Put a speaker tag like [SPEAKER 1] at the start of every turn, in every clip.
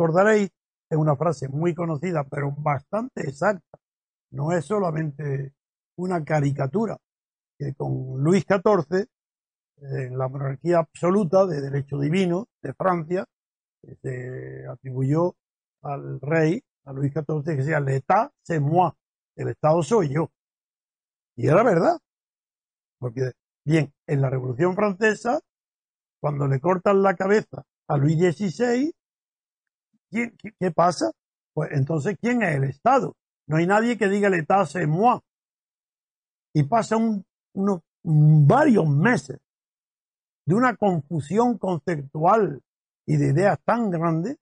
[SPEAKER 1] Recordaréis, es una frase muy conocida, pero bastante exacta. No es solamente una caricatura, que con Luis XIV, en la monarquía absoluta de derecho divino de Francia, se atribuyó al rey, a Luis XIV, que decía, l'état c'est moi, el Estado soy yo. Y era verdad. Porque, bien, en la Revolución Francesa, cuando le cortan la cabeza a Luis XVI, ¿quién- qué, pasa? Pues entonces, ¿quién es el Estado? No hay nadie que diga el Estado c'est moi. Y pasa un- unos varios meses de una confusión conceptual y de ideas tan grande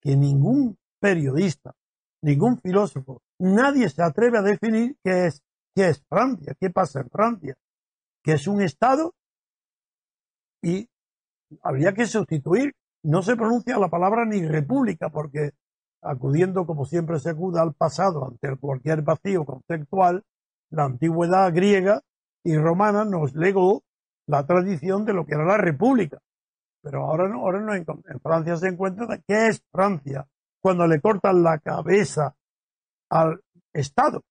[SPEAKER 1] que ningún periodista, ningún filósofo, nadie se atreve a definir qué es, qué es Francia, qué pasa en Francia, que es un Estado y habría que sustituir. No se pronuncia la palabra ni república porque acudiendo como siempre se acuda al pasado ante cualquier vacío conceptual, la antigüedad griega y romana nos legó la tradición de lo que era la república. Pero ahora no, ahora no en, Francia se encuentra qué es Francia cuando le cortan la cabeza al Estado,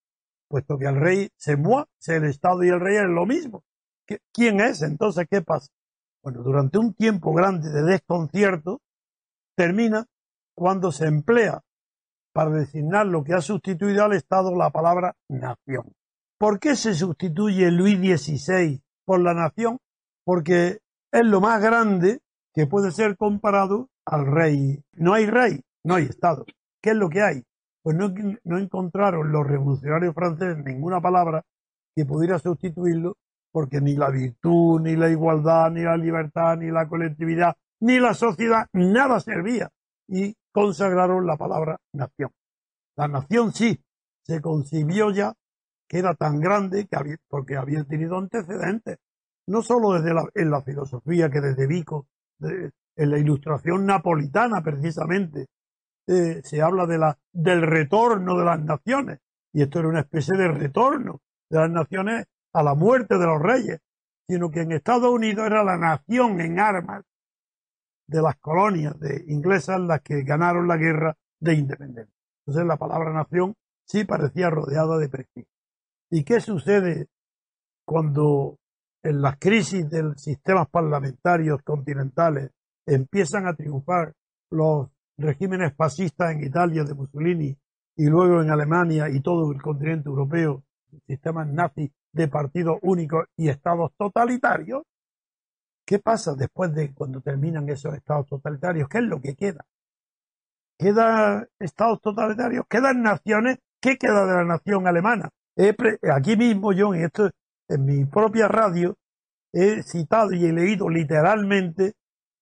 [SPEAKER 1] puesto que al rey se mueve, el Estado y el rey es lo mismo. ¿Qué- ¿Quién es? Entonces, ¿qué pasa? Bueno, durante un tiempo grande de desconcierto, termina cuando se emplea para designar lo que ha sustituido al Estado la palabra nación. ¿Por qué se sustituye Luis XVI por la nación? Porque es lo más grande que puede ser comparado al rey. No hay rey, no hay Estado. ¿Qué es lo que hay? Pues no, no encontraron los revolucionarios franceses ninguna palabra que pudiera sustituirlo, porque ni la virtud, ni la igualdad, ni la libertad, ni la colectividad, ni la sociedad, nada servía. Y consagraron la palabra nación. La nación sí, se concibió ya que era tan grande que había, porque había tenido antecedentes, no solo desde la, en la filosofía, que desde Vico, en la ilustración napolitana precisamente, eh, se habla de la, del retorno de las naciones, y esto era una especie de retorno de las naciones a la muerte de los reyes, sino que en Estados Unidos era la nación en armas de las colonias de inglesas las que ganaron la guerra de independencia. Entonces la palabra nación sí parecía rodeada de prestigio. ¿Y qué sucede cuando en las crisis de los sistemas parlamentarios continentales empiezan a triunfar los regímenes fascistas en Italia de Mussolini y luego en Alemania y todo el continente europeo, sistemas nazis de partidos únicos y estados totalitarios? ¿Qué pasa después de cuando terminan esos estados totalitarios? ¿Qué es lo que queda? ¿Quedan estados totalitarios? ¿Quedan naciones? ¿Qué queda de la nación alemana? Aquí mismo yo en esto, en mi propia radio, he citado y he leído literalmente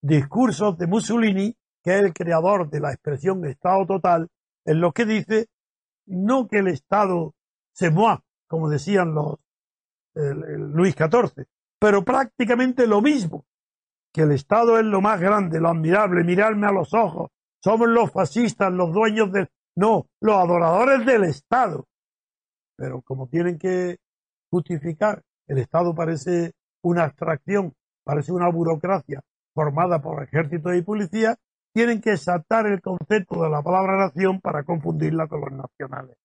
[SPEAKER 1] discursos de Mussolini, que es el creador de la expresión Estado total, en lo que dice no que el Estado se mueva, como decían los Luis XIV, pero prácticamente lo mismo, que el Estado es lo más grande, lo admirable, mirarme a los ojos, somos los fascistas, los dueños del... No, los adoradores del Estado. Pero como tienen que justificar, el Estado parece una abstracción, parece una burocracia formada por ejércitos y policía, tienen que saltar el concepto de la palabra nación para confundirla con los nacionales.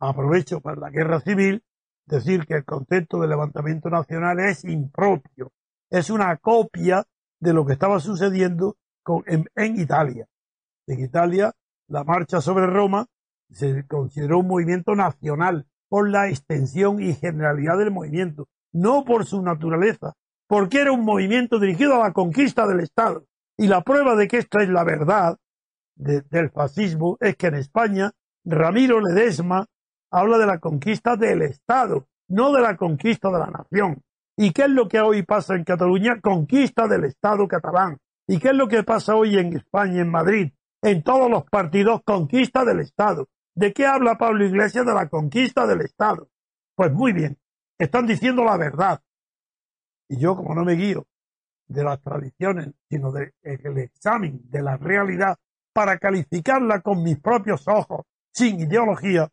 [SPEAKER 1] Aprovecho para la guerra civil decir que el concepto de levantamiento nacional es impropio, es una copia de lo que estaba sucediendo en, Italia. En Italia, la marcha sobre Roma se consideró un movimiento nacional por la extensión y generalidad del movimiento, no por su naturaleza, porque era un movimiento dirigido a la conquista del Estado. Y la prueba de que esta es la verdad de- del fascismo es que en España Ramiro Ledesma habla de la conquista del Estado, no de la conquista de la nación. ¿Y qué es lo que hoy pasa en Cataluña? Conquista del Estado catalán. ¿Y qué es lo que pasa hoy en España, en Madrid? En todos los partidos, conquista del Estado. ¿De qué habla Pablo Iglesias? De la conquista del Estado. Pues muy bien, están diciendo la verdad. Y yo, como no me guío de las tradiciones, sino del examen de la realidad para calificarla con mis propios ojos, sin ideología,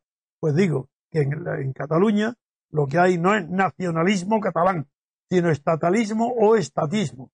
[SPEAKER 1] pues digo que en, en Cataluña lo que hay no es nacionalismo catalán, sino estatalismo o estatismo.